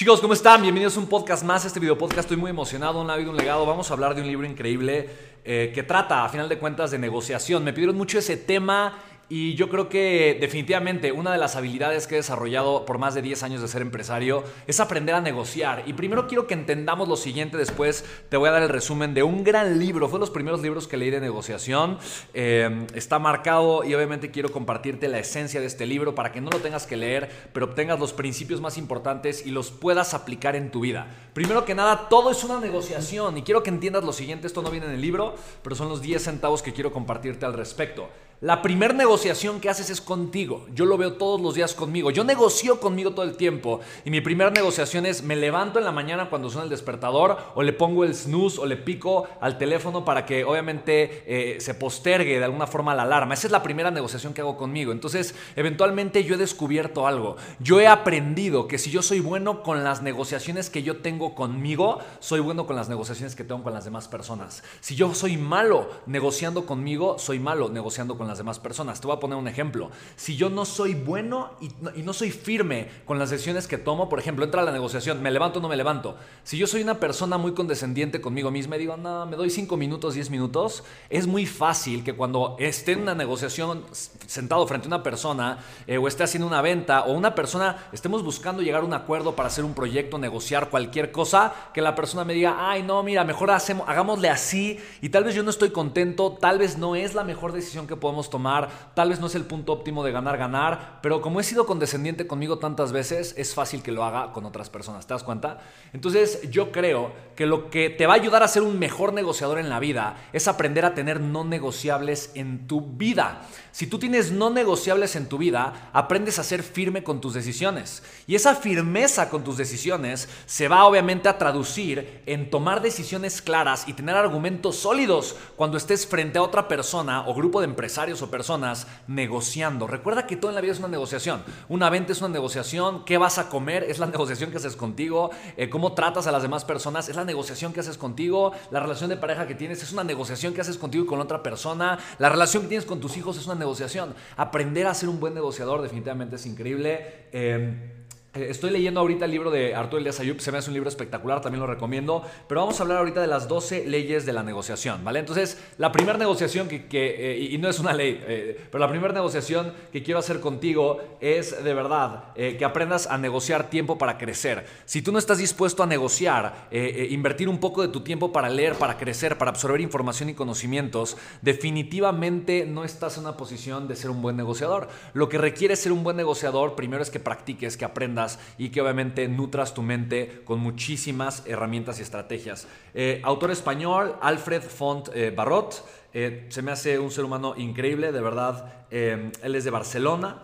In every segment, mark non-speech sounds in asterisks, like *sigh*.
Chicos, ¿cómo están? Bienvenidos a un podcast más. Este video podcast estoy muy emocionado. Un vida, un legado. Vamos a hablar de un libro increíble eh, que trata, a final de cuentas, de negociación. Me pidieron mucho ese tema y yo creo que definitivamente una de las habilidades que he desarrollado por más de 10 años de ser empresario es aprender a negociar. Y primero quiero que entendamos lo siguiente, después te voy a dar el resumen de un gran libro. Fue de los primeros libros que leí de negociación. Eh, está marcado y obviamente quiero compartirte la esencia de este libro para que no lo tengas que leer, pero obtengas los principios más importantes y los puedas aplicar en tu vida. Primero que nada, todo es una negociación y quiero que entiendas lo siguiente. Esto no viene en el libro, pero son los 10 centavos que quiero compartirte al respecto. La primer negociación que haces es contigo. Yo lo veo todos los días conmigo. Yo negocio conmigo todo el tiempo. Y mi primera negociación es me levanto en la mañana cuando suena el despertador o le pongo el snooze o le pico al teléfono para que obviamente eh, se postergue de alguna forma la alarma. Esa es la primera negociación que hago conmigo. Entonces, eventualmente yo he descubierto algo. Yo he aprendido que si yo soy bueno con las negociaciones que yo tengo conmigo, soy bueno con las negociaciones que tengo con las demás personas. Si yo soy malo negociando conmigo, soy malo negociando con las demás personas. Voy a poner un ejemplo. Si yo no soy bueno y no, soy firme con las decisiones que tomo, por ejemplo, entra la negociación, me levanto o no me levanto. Si yo soy una persona muy condescendiente conmigo misma y digo, no, me doy 5 minutos, 10 minutos, es muy fácil que cuando esté en una negociación sentado frente a una persona eh, o esté haciendo una venta o una persona estemos buscando llegar a un acuerdo para hacer un proyecto, negociar cualquier cosa, que la persona me diga, ay, no, mira, mejor hacemos, hagámosle así y tal vez yo no estoy contento, tal vez no es la mejor decisión que podemos tomar, tal vez no es el punto óptimo de ganar, ganar, pero como he sido condescendiente conmigo tantas veces, es fácil que lo haga con otras personas, ¿te das cuenta? Entonces yo creo que lo que te va a ayudar a ser un mejor negociador en la vida es aprender a tener no negociables en tu vida. Si tú tienes no negociables en tu vida, aprendes a ser firme con tus decisiones. Y esa firmeza con tus decisiones se va obviamente a traducir en tomar decisiones claras y tener argumentos sólidos cuando estés frente a otra persona o grupo de empresarios o personas negociando. Recuerda que todo en la vida es una negociación. Una venta es una negociación. ¿Qué vas a comer? Es la *laughs* negociación que haces contigo. Eh, ¿Cómo tratas a las demás personas? Es la negociación que haces contigo. La relación de pareja que tienes es una negociación que haces contigo y con otra persona. La relación que tienes con tus hijos es una negociación. Aprender a ser un buen negociador definitivamente es increíble. Eh, estoy leyendo ahorita el libro de Arturo Elias Ayub, se me hace un libro espectacular, también lo recomiendo, pero vamos a hablar ahorita de las 12 leyes de la negociación, ¿vale? Entonces, la primera negociación que, que eh, y no es una ley, eh, pero la primera negociación que quiero hacer contigo es de verdad que aprendas a negociar tiempo para crecer. Si tú no estás dispuesto a negociar, invertir un poco de tu tiempo para leer, para crecer, para absorber información y conocimientos, definitivamente no estás en una posición de ser un buen negociador. Lo que requiere ser un buen negociador, primero es que practiques, que aprendas y que obviamente nutras tu mente con muchísimas herramientas y estrategias. Eh, autor español, Alfred Font eh, Barrot, eh, se me hace un ser humano increíble, de verdad. él es de Barcelona.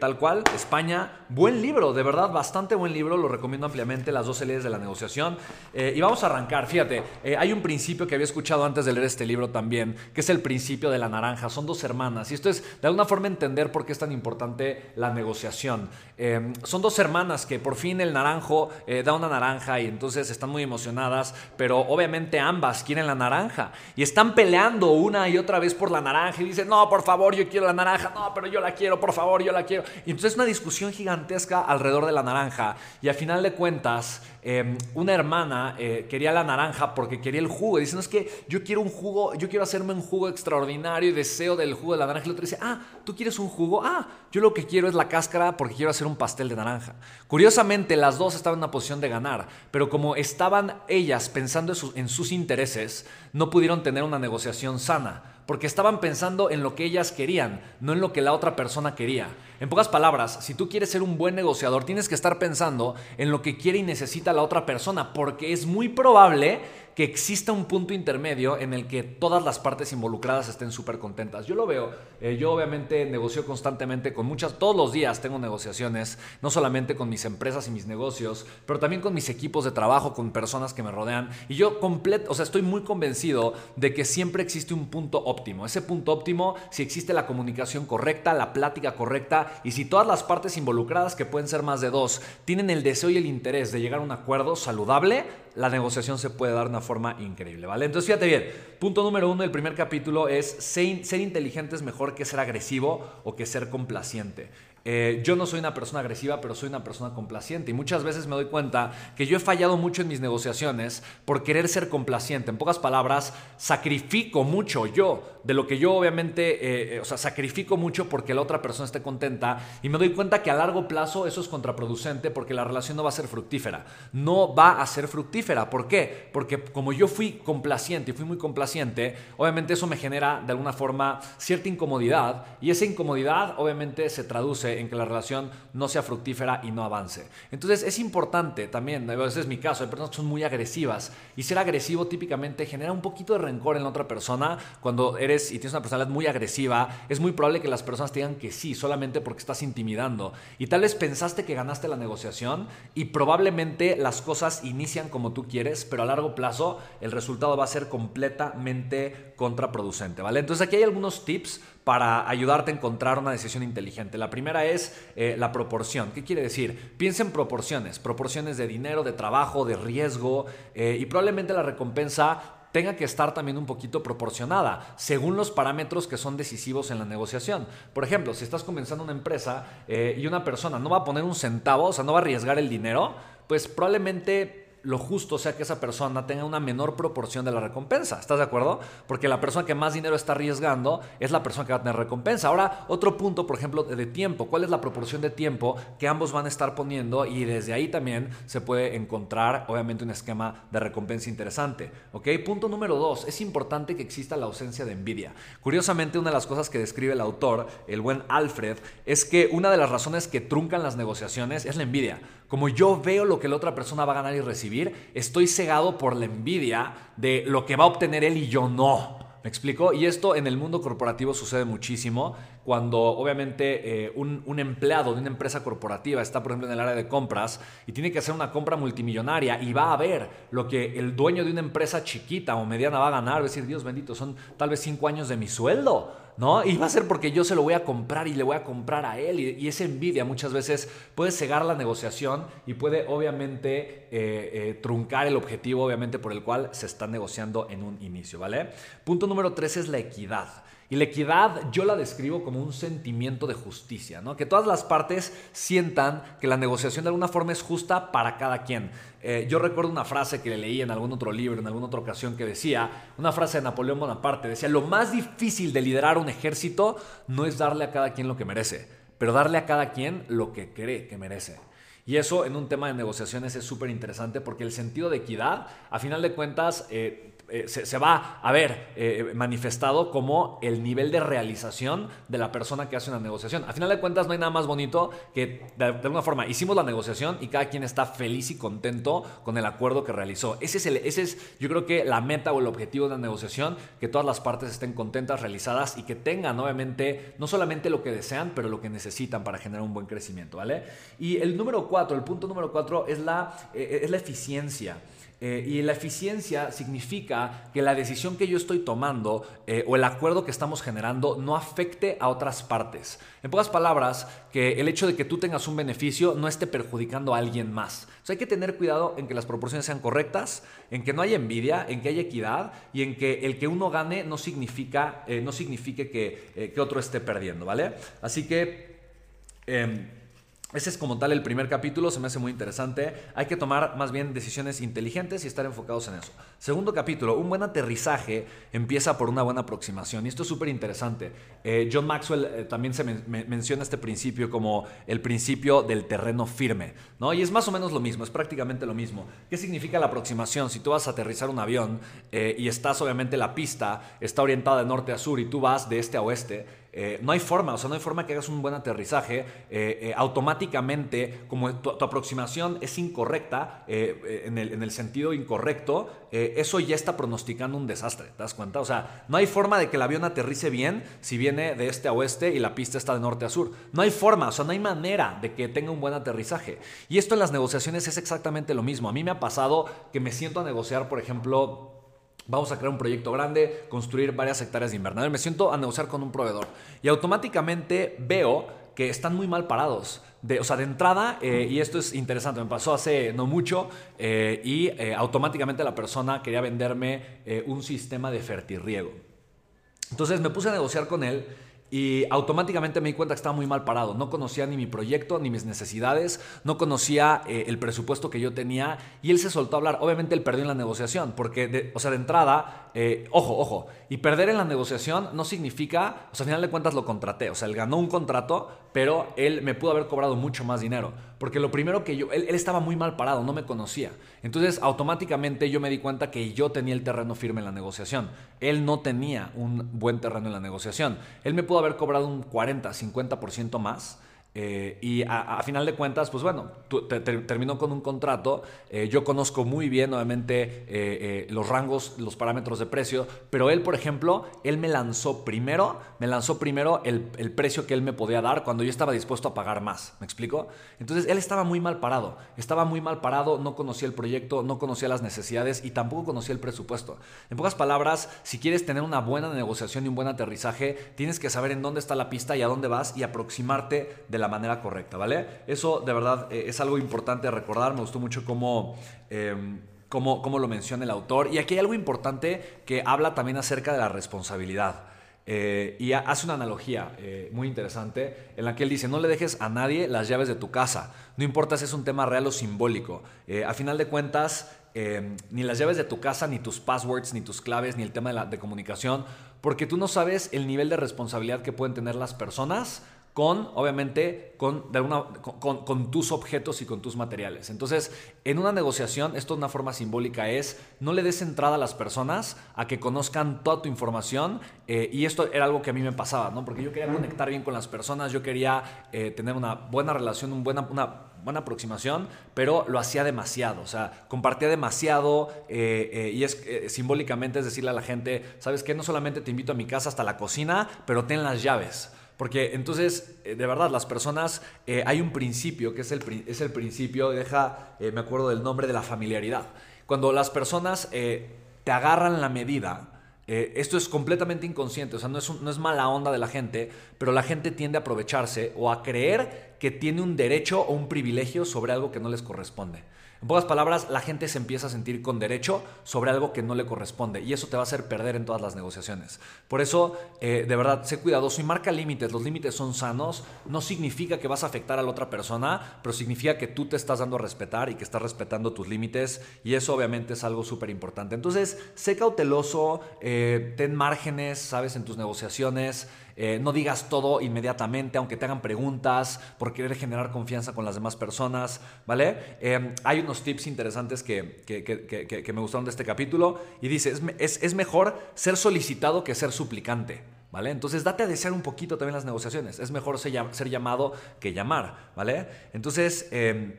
Tal cual, España. Buen libro, de verdad, bastante buen libro, lo recomiendo ampliamente, las 12 leyes de la negociación. Y vamos a arrancar, fíjate, hay un principio que había escuchado antes de leer este libro también, que es el principio de la naranja. Son dos hermanas, y esto es de alguna forma entender por qué es tan importante la negociación. Son dos hermanas que por fin el naranjo da una naranja y entonces están muy emocionadas, pero obviamente ambas quieren la naranja y están peleando una y otra vez por la naranja y dicen, no, por favor, yo quiero la naranja, no, pero yo la quiero, por favor, yo la quiero. Y entonces una discusión gigantesca alrededor de la naranja. Y a final de cuentas, em, una hermana eh, quería la naranja porque quería el jugo. Y dice, no es que yo quiero un jugo, yo quiero hacerme un jugo extraordinario y deseo del jugo de la naranja. Y la otra dice, ah, ¿tú quieres un jugo? Ah, yo lo que quiero es la cáscara porque quiero hacer un pastel de naranja. Curiosamente, las dos estaban en una posición de ganar, pero como estaban ellas pensando en sus intereses, no pudieron tener una negociación sana porque estaban pensando en lo que ellas querían, no en lo que la otra persona quería. En pocas palabras, si tú quieres ser un buen negociador, tienes que estar pensando en lo que quiere y necesita la otra persona, porque es muy probable que exista un punto intermedio en el que todas las partes involucradas estén súper contentas. Yo lo veo, eh, yo obviamente negocio constantemente con muchas, todos los días tengo negociaciones, no solamente con mis empresas y mis negocios, pero también con mis equipos de trabajo, con personas que me rodean. Y yo completo, o sea, estoy muy convencido de que siempre existe un punto óptimo. Ese punto óptimo, si existe la comunicación correcta, la plática correcta y si todas las partes involucradas, que pueden ser más de dos, tienen el deseo y el interés de llegar a un acuerdo saludable, la negociación se puede dar de una forma increíble, ¿vale? Entonces fíjate bien, punto número uno del primer capítulo es ser, inteligente es mejor que ser agresivo o que ser complaciente. Eh, yo no soy una persona agresiva, pero soy una persona complaciente. Y muchas veces me doy cuenta que yo he fallado mucho en mis negociaciones por querer ser complaciente. En pocas palabras, sacrifico mucho yo de lo que yo obviamente, eh, eh, o sea, sacrifico mucho porque la otra persona esté contenta. Y me doy cuenta que a largo plazo eso es contraproducente porque la relación no va a ser fructífera. No va a ser fructífera. ¿Por qué? Porque como yo fui complaciente y fui muy complaciente, obviamente eso me genera de alguna forma cierta incomodidad. Y esa incomodidad obviamente se traduce en que la relación no sea fructífera y no avance. Entonces es importante también, ese es mi caso, hay personas que son muy agresivas y ser agresivo típicamente genera un poquito de rencor en la otra persona. Cuando eres y tienes una personalidad muy agresiva, es muy probable que las personas te digan que sí, solamente porque estás intimidando. Y tal vez pensaste que ganaste la negociación y probablemente las cosas inician como tú quieres, pero a largo plazo el resultado va a ser completamente contraproducente, ¿vale? Entonces aquí hay algunos tips para ayudarte a encontrar una decisión inteligente. La primera es eh, la proporción. ¿Qué quiere decir? Piensa en proporciones, proporciones de dinero, de trabajo, de riesgo eh, y probablemente la recompensa tenga que estar también un poquito proporcionada según los parámetros que son decisivos en la negociación. Por ejemplo, si estás comenzando una empresa eh, y una persona no va a poner un centavo, o sea, no va a arriesgar el dinero, pues probablemente lo justo sea que esa persona tenga una menor proporción de la recompensa. ¿Estás de acuerdo? Porque la persona que más dinero está arriesgando es la persona que va a tener recompensa. Ahora, otro punto, por ejemplo, de tiempo. ¿Cuál es la proporción de tiempo que ambos van a estar poniendo? Y desde ahí también se puede encontrar, obviamente, un esquema de recompensa interesante. ¿Ok? Punto número dos. Es importante que exista la ausencia de envidia. Curiosamente, una de las cosas que describe el autor, el buen Alfred, es que una de las razones que truncan las negociaciones es la envidia. Como yo veo lo que la otra persona va a ganar y recibir, estoy cegado por la envidia de lo que va a obtener él y yo no. ¿Me explico? Y esto en el mundo corporativo sucede muchísimo cuando obviamente eh, un, empleado de una empresa corporativa está, por ejemplo, en el área de compras y tiene que hacer una compra multimillonaria y va a ver lo que el dueño de una empresa chiquita o mediana va a ganar, va a decir, Dios bendito, son tal vez cinco años de mi sueldo. ¿no? Y va a ser porque yo se lo voy a comprar y le voy a comprar a él. Y, esa envidia muchas veces puede cegar la negociación y puede obviamente eh, eh, truncar el objetivo, obviamente, por el cual se está negociando en un inicio, ¿vale? Punto número tres es la equidad. Y la equidad yo la describo como un sentimiento de justicia, ¿no? que todas las partes sientan que la negociación de alguna forma es justa para cada quien. Eh, yo recuerdo una frase que leí en algún otro libro, en alguna otra ocasión, que decía, una frase de Napoleón Bonaparte, decía, lo más difícil de liderar un ejército no es darle a cada quien lo que merece, pero darle a cada quien lo que cree que merece. Y eso en un tema de negociaciones es súper interesante porque el sentido de equidad, a final de cuentas, eh, eh, se, va a ver eh, manifestado como el nivel de realización de la persona que hace una negociación. A final de cuentas no hay nada más bonito que de, alguna forma hicimos la negociación y cada quien está feliz y contento con el acuerdo que realizó. Ese es, el, ese es yo creo que la meta o el objetivo de la negociación, que todas las partes estén contentas, realizadas y que tengan obviamente no solamente lo que desean, pero lo que necesitan para generar un buen crecimiento, ¿vale? Y el número cuatro, el punto número cuatro es la, eh, es la eficiencia. Eh, y la eficiencia significa que la decisión que yo estoy tomando eh, o el acuerdo que estamos generando no afecte a otras partes. En pocas palabras, que el hecho de que tú tengas un beneficio no esté perjudicando a alguien más. hay que tener cuidado en que las proporciones sean correctas, en que no haya envidia, en que haya equidad y en que el que uno gane no, eh, signifique que, que, otro esté perdiendo, ¿vale? Así que... Ese es como tal el primer capítulo, se me hace muy interesante. Hay que tomar más bien decisiones inteligentes y estar enfocados en eso. Segundo capítulo, un buen aterrizaje empieza por una buena aproximación. Y esto es súper interesante. Eh, John Maxwell eh, también se menciona este principio como el principio del terreno firme. ¿no? Y es más o menos lo mismo, es prácticamente lo mismo. ¿Qué significa la aproximación? Si tú vas a aterrizar un avión eh, y estás obviamente la pista, está orientada de norte a sur y tú vas de este a oeste, eh, no hay forma, o sea, no hay forma que hagas un buen aterrizaje. Eh, eh, automáticamente, como tu, aproximación es incorrecta, en el, sentido incorrecto, eso ya está pronosticando un desastre, ¿te das cuenta? O sea, no hay forma de que el avión aterrice bien si viene de este a oeste y la pista está de norte a sur. No hay forma, o sea, no hay manera de que tenga un buen aterrizaje. Y esto en las negociaciones es exactamente lo mismo. A mí me ha pasado que me siento a negociar, por ejemplo, Vamos a crear un proyecto grande, construir varias hectáreas de invernadero. Me siento a negociar con un proveedor y automáticamente veo que están muy mal parados. De, o sea, de entrada, eh, y esto es interesante, me pasó hace no mucho eh, y eh, automáticamente la persona quería venderme un sistema de fertirriego. Entonces me puse a negociar con él y automáticamente me di cuenta que estaba muy mal parado. No conocía ni mi proyecto, ni mis necesidades, no conocía eh, el presupuesto que yo tenía y él se soltó a hablar. Obviamente él perdió en la negociación, porque, de, o sea, de entrada, eh, ojo, ojo, y perder en la negociación no significa, o sea, al final de cuentas lo contraté, o sea, él ganó un contrato, pero él me pudo haber cobrado mucho más dinero, porque lo primero que yo, él, estaba muy mal parado, no me conocía. Entonces, automáticamente yo me di cuenta que yo tenía el terreno firme en la negociación. Él no tenía un buen terreno en la negociación. Él me pudo haber cobrado un 40, 50% más eh, y a, final de cuentas, pues bueno, terminó con un contrato. Eh, yo conozco muy bien, obviamente, eh, los rangos, los parámetros de precio, pero él, por ejemplo, él me lanzó primero, me lanzó primero el, el, precio que él me podía dar cuando yo estaba dispuesto a pagar más. ¿Me explico? Entonces, él estaba muy mal parado. Estaba muy mal parado, no conocía el proyecto, no conocía las necesidades y tampoco conocía el presupuesto. En pocas palabras, si quieres tener una buena negociación y un buen aterrizaje, tienes que saber en dónde está la pista y a dónde vas y aproximarte de la manera correcta, ¿vale? Eso de verdad eh, es algo importante a recordar, me gustó mucho cómo... Eh, cómo, lo menciona el autor. Y aquí hay algo importante que habla también acerca de la responsabilidad. Eh, y hace una analogía muy interesante en la que él dice, no le dejes a nadie las llaves de tu casa, no importa si es un tema real o simbólico. a final de cuentas, ni las llaves de tu casa, ni tus passwords, ni tus claves, ni el tema de, la, de comunicación, porque tú no sabes el nivel de responsabilidad que pueden tener las personas con, obviamente, con, con, tus objetos y con tus materiales. Entonces, en una negociación, esto de una forma simbólica es, no le des entrada a las personas a que conozcan toda tu información, eh, y esto era algo que a mí me pasaba, ¿no? Porque yo quería conectar bien con las personas, yo quería eh, tener una buena relación, un buena, una buena aproximación, pero lo hacía demasiado, o sea, compartía demasiado eh, y es simbólicamente es decirle a la gente, ¿sabes qué? No solamente te invito a mi casa hasta la cocina, pero ten las llaves. Porque entonces, eh, de verdad, las personas, eh, hay un principio que es el, es el principio, deja, eh, me acuerdo del nombre de la familiaridad. Cuando las personas te agarran la medida, esto es completamente inconsciente, o sea, no es, no es mala onda de la gente, pero la gente tiende a aprovecharse o a creer que tiene un derecho o un privilegio sobre algo que no les corresponde. En pocas palabras, la gente se empieza a sentir con derecho sobre algo que no le corresponde y eso te va a hacer perder en todas las negociaciones. Por eso, eh, de verdad, sé cuidadoso y marca límites. Los límites son sanos. No significa que vas a afectar a la otra persona, pero significa que tú te estás dando a respetar y que estás respetando tus límites y eso obviamente es algo súper importante. Entonces, sé cauteloso, eh, ten márgenes, sabes, en tus negociaciones. Eh, no digas todo inmediatamente, aunque te hagan preguntas, por querer generar confianza con las demás personas, ¿vale? Eh, hay unos tips interesantes que, que, me gustaron de este capítulo y dice, es, es, mejor ser solicitado que ser suplicante. ¿Vale? Entonces date a desear un poquito también las negociaciones. Es mejor ser, llamado que llamar, ¿vale? Entonces, em,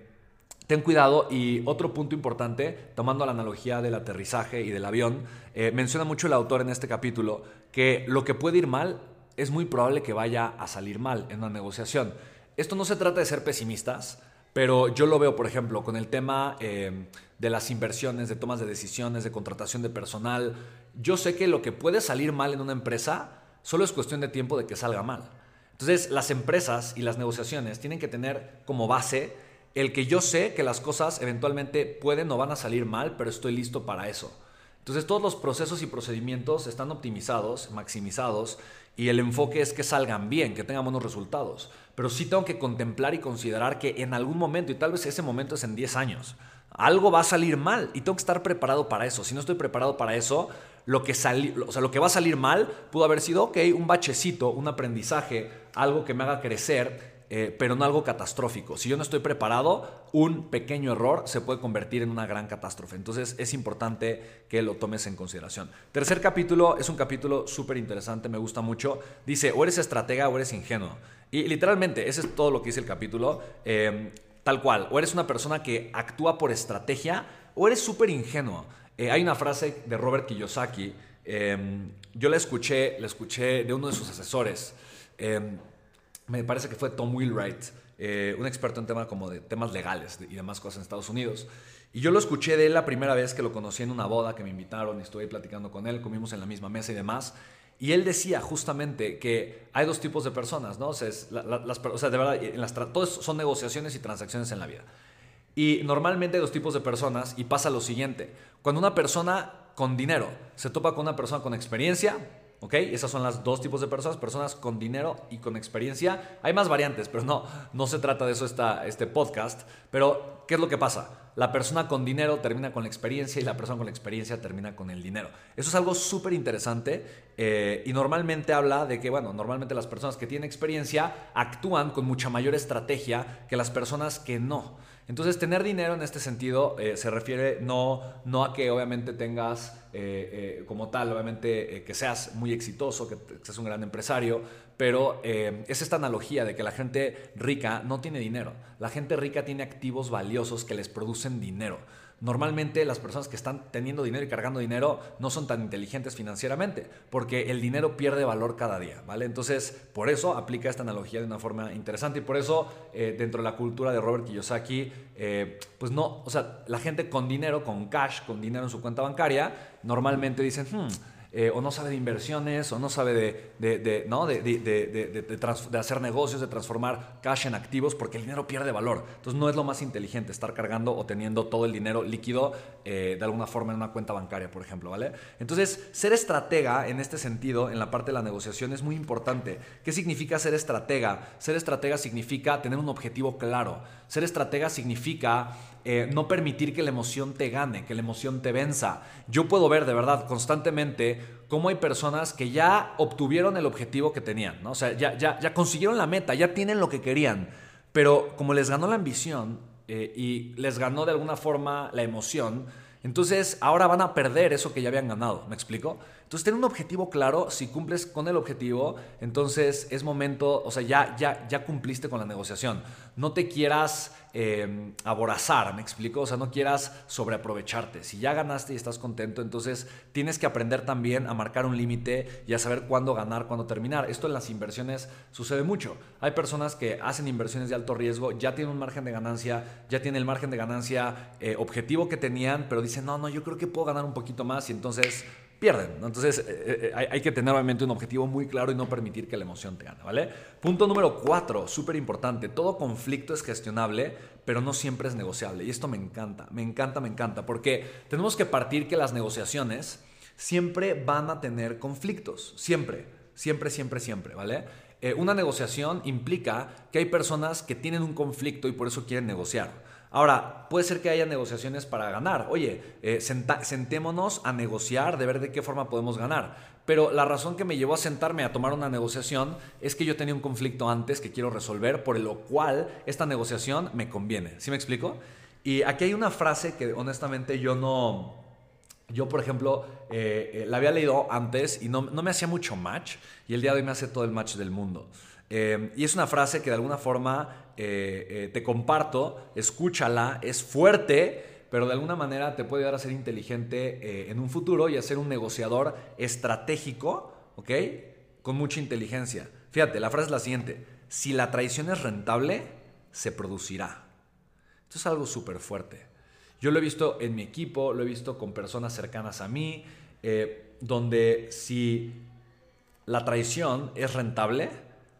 ten cuidado y otro punto importante, tomando la analogía del aterrizaje y del avión, eh, menciona mucho el autor en este capítulo que lo que puede ir mal es muy probable que vaya a salir mal en una negociación. Esto no se trata de ser pesimistas, pero yo lo veo, por ejemplo, con el tema eh, de las inversiones, de tomas de decisiones, de contratación de personal. Yo sé que lo que puede salir mal en una empresa solo es cuestión de tiempo de que salga mal. Entonces, las empresas y las negociaciones tienen que tener como base el que yo sé que las cosas eventualmente pueden o van a salir mal, pero estoy listo para eso. Entonces, todos los procesos y procedimientos están optimizados, maximizados, y el enfoque es que salgan bien, que tengan buenos resultados. Pero sí tengo que contemplar y considerar que en algún momento, y tal vez ese momento es en 10 años, algo va a salir mal y tengo que estar preparado para eso. Si no estoy preparado para eso, lo que, o sea, lo que va a salir mal pudo haber sido, ok, un bachecito, un aprendizaje, algo que me haga crecer eh, pero no algo catastrófico. Si yo no estoy preparado, un pequeño error se puede convertir en una gran catástrofe. Entonces es importante que lo tomes en consideración. Tercer capítulo es un capítulo súper interesante, me gusta mucho. Dice, o eres estratega o eres ingenuo. Y literalmente, ese es todo lo que dice el capítulo. Em, tal cual, o eres una persona que actúa por estrategia o eres súper ingenuo. Eh, hay una frase de Robert Kiyosaki, em, yo la escuché, la escuché de uno de sus asesores. Em, me parece que fue Tom Wheelwright, eh, un experto en temas como de temas legales y demás cosas en Estados Unidos. Y yo lo escuché de él la primera vez que lo conocí en una boda que me invitaron y estuve platicando con él, comimos en la misma mesa y demás. Y él decía justamente que hay dos tipos de personas, ¿no? O sea, sea de verdad, en las, son negociaciones y transacciones en la vida. Y normalmente hay dos tipos de personas y pasa lo siguiente. Cuando una persona con dinero se topa con una persona con experiencia, ¿Ok? Esas son las dos tipos de personas, personas con dinero y con experiencia. Hay más variantes, pero no, no se trata de eso esta, este podcast. Pero, ¿qué es lo que pasa? La persona con dinero termina con la experiencia y la persona con la experiencia termina con el dinero. Eso es algo súper interesante eh, y normalmente habla de que, bueno, normalmente las personas que tienen experiencia actúan con mucha mayor estrategia que las personas que no. Entonces, tener dinero en este sentido eh, se refiere no, no a que obviamente tengas eh, eh, como tal, obviamente que seas muy exitoso, que, seas un gran empresario, pero es esta analogía de que la gente rica no tiene dinero. La gente rica tiene activos valiosos que les producen dinero normalmente las personas que están teniendo dinero y cargando dinero no son tan inteligentes financieramente, porque el dinero pierde valor cada día, ¿vale? Entonces, por eso aplica esta analogía de una forma interesante y por eso eh, dentro de la cultura de Robert Kiyosaki, eh, pues no, o sea, la gente con dinero, con cash, con dinero en su cuenta bancaria, normalmente dicen, hmm, eh, o no sabe de inversiones, o no sabe de, ¿no? de, hacer negocios, de transformar cash en activos, porque el dinero pierde valor. Entonces no es lo más inteligente estar cargando o teniendo todo el dinero líquido eh, de alguna forma en una cuenta bancaria, por ejemplo, ¿vale? Entonces, ser estratega en este sentido, en la parte de la negociación, es muy importante. ¿Qué significa ser estratega? Ser estratega significa tener un objetivo claro. Ser estratega significa eh, no permitir que la emoción te gane, que la emoción te venza. Yo puedo ver de verdad constantemente cómo hay personas que ya obtuvieron el objetivo que tenían, ¿no? o sea, ya, ya, ya consiguieron la meta, ya tienen lo que querían, pero como les ganó la ambición eh, y les ganó de alguna forma la emoción, entonces ahora van a perder eso que ya habían ganado, ¿me explico? Entonces, ten un objetivo claro, si cumples con el objetivo, entonces es momento, o sea, ya, ya, ya cumpliste con la negociación. No te quieras eh, aborazar, ¿me explico? O sea, no quieras sobreaprovecharte. Si ya ganaste y estás contento, entonces tienes que aprender también a marcar un límite y a saber cuándo ganar, cuándo terminar. Esto en las inversiones sucede mucho. Hay personas que hacen inversiones de alto riesgo, ya tienen un margen de ganancia, ya tienen el margen de ganancia eh, objetivo que tenían, pero dicen, no, no, yo creo que puedo ganar un poquito más y entonces pierden. Entonces eh, eh, eh, hay, que tener obviamente un objetivo muy claro y no permitir que la emoción te gane, ¿vale? Punto número cuatro, súper importante. Todo conflicto es gestionable, pero no siempre es negociable. Y esto me encanta, me encanta, me encanta, porque tenemos que partir que las negociaciones siempre van a tener conflictos, siempre, siempre, siempre, siempre, ¿vale? una negociación implica que hay personas que tienen un conflicto y por eso quieren negociar. Ahora, puede ser que haya negociaciones para ganar. Oye, eh, sentémonos a negociar, de ver de qué forma podemos ganar. Pero la razón que me llevó a sentarme a tomar una negociación es que yo tenía un conflicto antes que quiero resolver, por lo cual esta negociación me conviene. ¿Sí me explico? Y aquí hay una frase que honestamente yo no... Yo, por ejemplo, eh, eh, la había leído antes y no, no me hacía mucho match y el día de hoy me hace todo el match del mundo. Eh, y es una frase que de alguna forma te comparto, escúchala, es fuerte, pero de alguna manera te puede ayudar a ser inteligente en un futuro y a ser un negociador estratégico, ¿ok? Con mucha inteligencia. Fíjate, la frase es la siguiente, si la traición es rentable, se producirá. Esto es algo súper fuerte. Yo lo he visto en mi equipo, lo he visto con personas cercanas a mí, donde si la traición es rentable,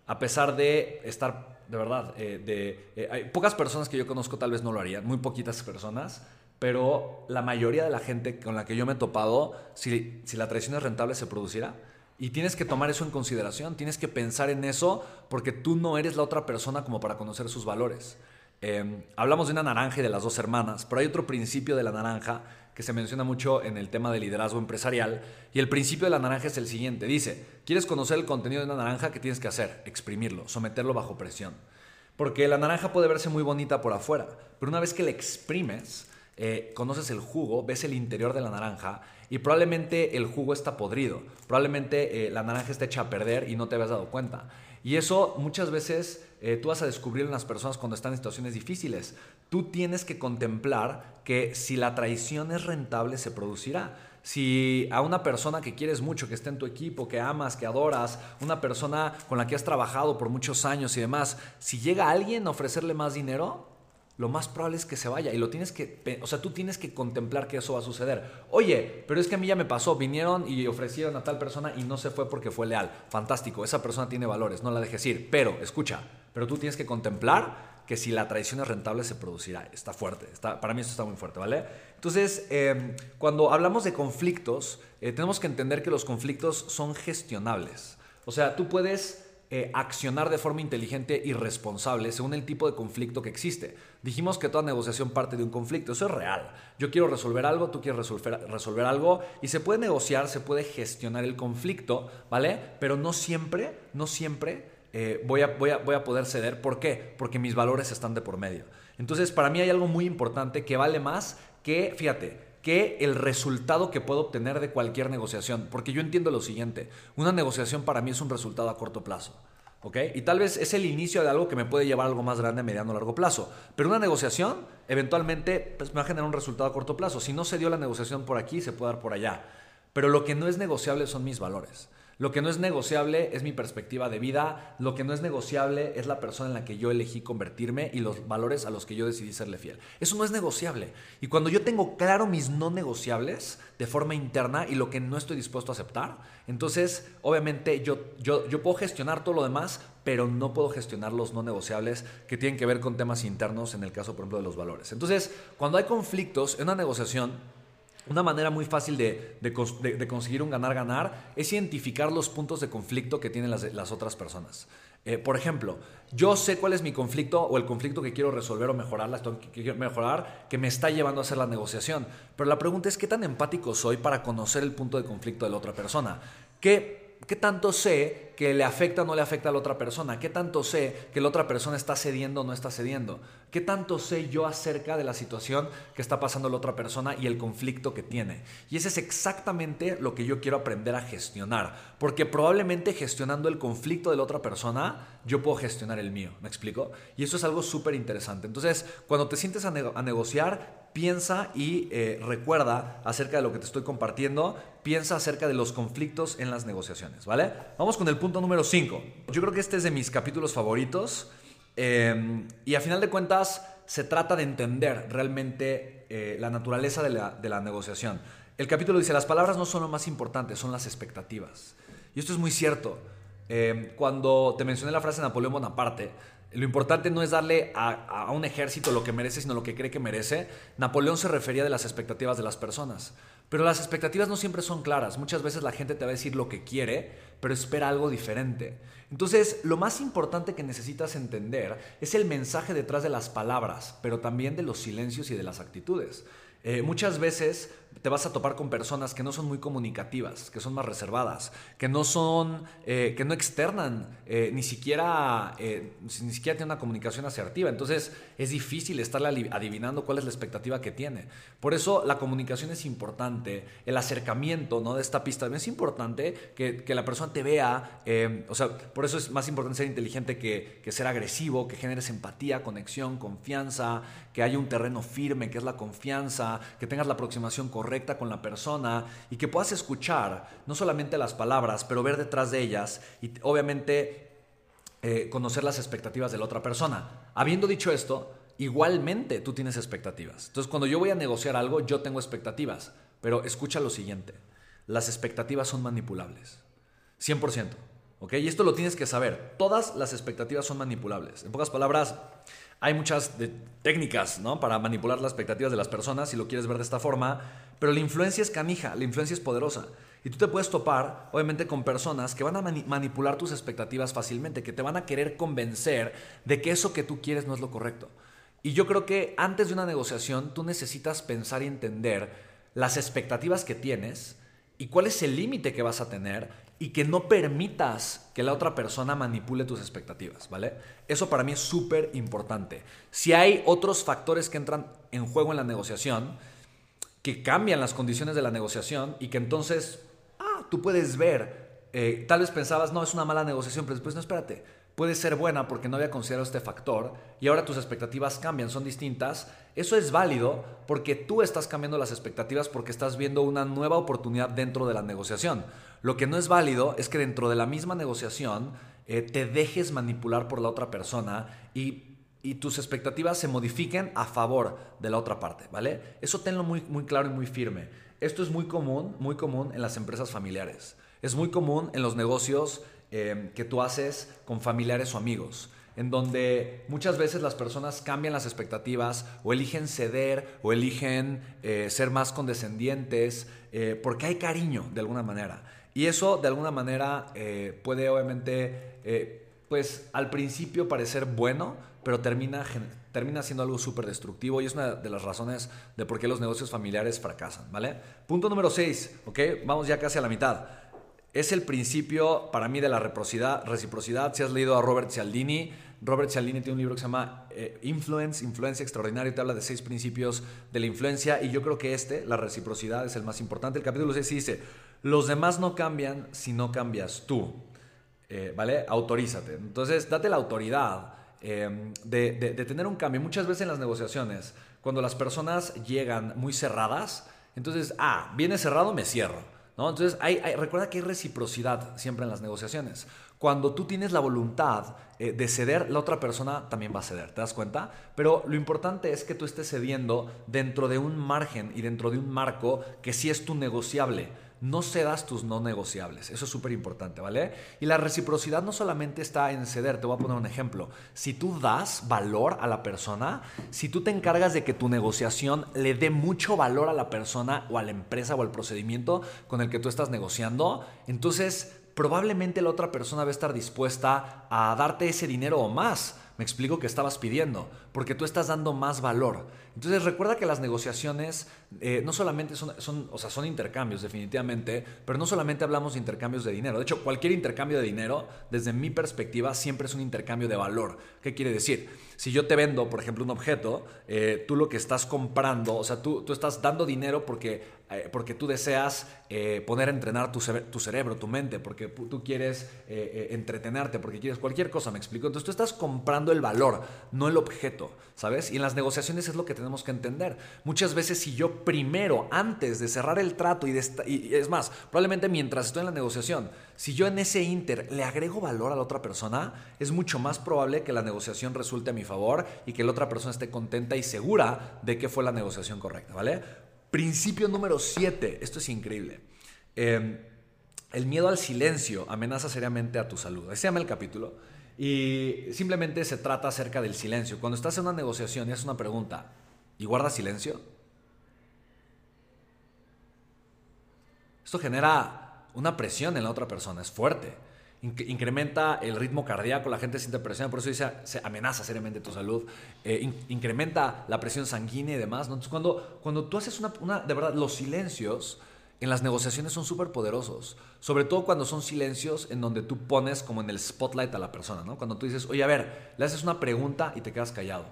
a pesar de estar, de verdad, eh, de, eh, hay pocas personas que yo conozco tal vez no lo harían, muy poquitas personas, pero la mayoría de la gente con la que yo me he topado, si, si la traición es rentable, se producirá. Y tienes que tomar eso en consideración, tienes que pensar en eso porque tú no eres la otra persona como para conocer sus valores. Em, hablamos de una naranja y de las dos hermanas, pero hay otro principio de la naranja que se menciona mucho en el tema de liderazgo empresarial. Y el principio de la naranja es el siguiente. Dice, ¿quieres conocer el contenido de una naranja? ¿Qué tienes que hacer? Exprimirlo, someterlo bajo presión. Porque la naranja puede verse muy bonita por afuera, pero una vez que la exprimes, eh, conoces el jugo, ves el interior de la naranja y probablemente el jugo está podrido, probablemente eh, la naranja está hecha a perder y no te habías dado cuenta. Y eso muchas veces eh, tú vas a descubrir en las personas cuando están en situaciones difíciles. Tú tienes que contemplar que si la traición es rentable, se producirá. Si a una persona que quieres mucho, que está en tu equipo, que amas, que adoras, una persona con la que has trabajado por muchos años y demás, si llega alguien a ofrecerle más dinero, lo más probable es que se vaya y lo tienes que, o sea, tú tienes que contemplar que eso va a suceder. Oye, pero es que a mí ya me pasó, vinieron y ofrecieron a tal persona y no se fue porque fue leal. Fantástico, esa persona tiene valores, no la dejes ir. Pero, escucha, pero tú tienes que contemplar que si la traición es rentable se producirá. Está fuerte, está, para mí esto está muy fuerte, ¿vale? Entonces, em, cuando hablamos de conflictos, eh, tenemos que entender que los conflictos son gestionables. O sea, tú puedes eh, accionar de forma inteligente y responsable según el tipo de conflicto que existe. Dijimos que toda negociación parte de un conflicto, eso es real. Yo quiero resolver algo, tú quieres resolver, resolver algo y se puede negociar, se puede gestionar el conflicto, ¿vale? Pero no siempre, no siempre eh, voy, a, voy, a, voy a poder ceder. ¿Por qué? Porque mis valores están de por medio. Entonces, para mí hay algo muy importante que vale más que, fíjate, que el resultado que puedo obtener de cualquier negociación. Porque yo entiendo lo siguiente, una negociación para mí es un resultado a corto plazo. ¿ok? Y tal vez es el inicio de algo que me puede llevar a algo más grande a mediano o largo plazo. Pero una negociación eventualmente pues, me va a generar un resultado a corto plazo. Si no se dio la negociación por aquí, se puede dar por allá. Pero lo que no es negociable son mis valores. Lo que no es negociable es mi perspectiva de vida, lo que no es negociable es la persona en la que yo elegí convertirme y los valores a los que yo decidí serle fiel. Eso no es negociable. Y cuando yo tengo claro mis no negociables de forma interna y lo que no estoy dispuesto a aceptar, entonces obviamente yo, yo, yo puedo gestionar todo lo demás, pero no puedo gestionar los no negociables que tienen que ver con temas internos, en el caso, por ejemplo, de los valores. Entonces, cuando hay conflictos en una negociación, una manera muy fácil de, conseguir un ganar-ganar es identificar los puntos de conflicto que tienen las, otras personas. Eh, por ejemplo, yo sé cuál es mi conflicto o el conflicto que quiero resolver o mejorar, que quiero mejorar, que me está llevando a hacer la negociación. Pero la pregunta es qué tan empático soy para conocer el punto de conflicto de la otra persona. ¿Qué ¿Qué tanto sé que le afecta o no le afecta a la otra persona? ¿Qué tanto sé que la otra persona está cediendo o no está cediendo? ¿Qué tanto sé yo acerca de la situación que está pasando la otra persona y el conflicto que tiene? Y ese es exactamente lo que yo quiero aprender a gestionar, porque probablemente gestionando el conflicto de la otra persona, yo puedo gestionar el mío, ¿me explico? Y eso es algo súper interesante. Entonces, cuando te sientes a, a negociar, piensa y eh, recuerda acerca de lo que te estoy compartiendo, piensa acerca de los conflictos en las negociaciones, ¿vale? Vamos con el punto número 5. Yo creo que este es de mis capítulos favoritos em, y a final de cuentas se trata de entender realmente eh, la naturaleza de la, negociación. El capítulo dice, las palabras no son lo más importante, son las expectativas. Y esto es muy cierto. Em, cuando te mencioné la frase de Napoleón Bonaparte, lo importante no es darle a, un ejército lo que merece, sino lo que cree que merece. Napoleón se refería de las expectativas de las personas. Pero las expectativas no siempre son claras. Muchas veces la gente te va a decir lo que quiere, pero espera algo diferente. Entonces, lo más importante que necesitas entender es el mensaje detrás de las palabras, pero también de los silencios y de las actitudes. Eh, muchas veces te vas a topar con personas que no son muy comunicativas, que son más reservadas, que no son, eh, que no externan, eh, ni siquiera, ni siquiera tienen una comunicación asertiva. Entonces es difícil estarle adivinando cuál es la expectativa que tiene. Por eso la comunicación es importante, el acercamiento ¿no? de esta pista es importante, que, que la persona te vea, o sea, por eso es más importante ser inteligente que, que ser agresivo, que generes empatía, conexión, confianza, que haya un terreno firme, que es la confianza que tengas la aproximación correcta con la persona y que puedas escuchar no solamente las palabras, pero ver detrás de ellas y obviamente eh, conocer las expectativas de la otra persona. Habiendo dicho esto, igualmente tú tienes expectativas. Entonces cuando yo voy a negociar algo, yo tengo expectativas, pero escucha lo siguiente, las expectativas son manipulables, 100%. ¿Ok? Y esto lo tienes que saber. Todas las expectativas son manipulables. En pocas palabras, hay muchas técnicas ¿no? para manipular las expectativas de las personas, si lo quieres ver de esta forma, pero la influencia es canija, la influencia es poderosa. Y tú te puedes topar, obviamente, con personas que van a manipular tus expectativas fácilmente, que te van a querer convencer de que eso que tú quieres no es lo correcto. Y yo creo que antes de una negociación tú necesitas pensar y entender las expectativas que tienes y cuál es el límite que vas a tener y que no permitas que la otra persona manipule tus expectativas, ¿vale? Eso para mí es súper importante. Si hay otros factores que entran en juego en la negociación, que cambian las condiciones de la negociación y que entonces, ah, tú puedes ver, eh, tal vez pensabas, no, es una mala negociación, pero después, no, espérate, puede ser buena porque no había considerado este factor y ahora tus expectativas cambian, son distintas. Eso es válido porque tú estás cambiando las expectativas porque estás viendo una nueva oportunidad dentro de la negociación. Lo que no es válido es que dentro de la misma negociación eh, te dejes manipular por la otra persona y, tus expectativas se modifiquen a favor de la otra parte, ¿vale? Eso tenlo muy, muy claro y muy firme. Esto es muy común, muy común en las empresas familiares. Es muy común en los negocios eh, que tú haces con familiares o amigos. en donde muchas veces las personas cambian las expectativas o eligen ceder o eligen eh, ser más condescendientes eh, porque hay cariño de alguna manera. Y eso de alguna manera eh, puede obviamente, pues al principio parecer bueno, pero termina, termina siendo algo súper destructivo y es una de las razones de por qué los negocios familiares fracasan, ¿vale? Punto número 6, ¿ok? Vamos ya casi a la mitad es el principio para mí de la reciprocidad. Si has leído a Robert Cialdini, Robert Cialdini tiene un libro que se llama eh, Influence, Influencia Extraordinaria, te habla de seis principios de la influencia y yo creo que este, la reciprocidad, es el más importante. El capítulo 6 dice, los demás no cambian si no cambias tú. Eh, ¿Vale? Autorízate. Entonces, date la autoridad em, de tener un cambio. Muchas veces en las negociaciones, cuando las personas llegan muy cerradas, entonces, ah, viene cerrado, me cierro. Entonces, recuerda que hay reciprocidad siempre en las negociaciones. Cuando tú tienes la voluntad eh, de ceder, la otra persona también va a ceder, ¿te das cuenta? Pero lo importante es que tú estés cediendo dentro de un margen y dentro de un marco que sí es tu negociable no cedas tus no negociables. Eso es súper importante, ¿vale? Y la reciprocidad no solamente está en ceder, te voy a poner un ejemplo. Si tú das valor a la persona, si tú te encargas de que tu negociación le dé mucho valor a la persona o a la empresa o al procedimiento con el que tú estás negociando, entonces probablemente la otra persona va a estar dispuesta a darte ese dinero o más. Me explico que estabas pidiendo, porque tú estás dando más valor. Entonces recuerda que las negociaciones eh, no solamente son, o sea, son intercambios definitivamente, pero no solamente hablamos de intercambios de dinero. De hecho, cualquier intercambio de dinero, desde mi perspectiva, siempre es un intercambio de valor. ¿Qué quiere decir? Si yo te vendo, por ejemplo, un objeto, eh, tú lo que estás comprando, o sea, tú, estás dando dinero porque, eh, porque tú deseas poner a entrenar tu, cerebro, tu mente, porque tú quieres entretenerte, porque quieres cualquier cosa, me explico. Entonces tú estás comprando el valor, no el objeto, ¿sabes? Y en las negociaciones es lo que tenemos que entender. Muchas veces si yo primero, antes de cerrar el trato y, y es más, probablemente mientras estoy en la negociación, si yo en ese inter le agrego valor a la otra persona, es mucho más probable que la negociación resulte a mi favor y que la otra persona esté contenta y segura de que fue la negociación correcta, ¿vale? Principio número 7, esto es increíble. Em, el miedo al silencio amenaza seriamente a tu salud. Ese se llama el capítulo. Y simplemente se trata acerca del silencio. Cuando estás en una negociación y haces una pregunta, y guarda silencio, esto genera una presión en la otra persona, es fuerte. incrementa el ritmo cardíaco, la gente siente presión, por eso dice, se amenaza seriamente tu salud, eh, incrementa la presión sanguínea y demás. Entonces, cuando, cuando tú haces una, una, de verdad, los silencios en las negociaciones son súper poderosos, sobre todo cuando son silencios en donde tú pones como en el spotlight a la persona, ¿no? Cuando tú dices, oye, a ver, le haces una pregunta y te quedas callado.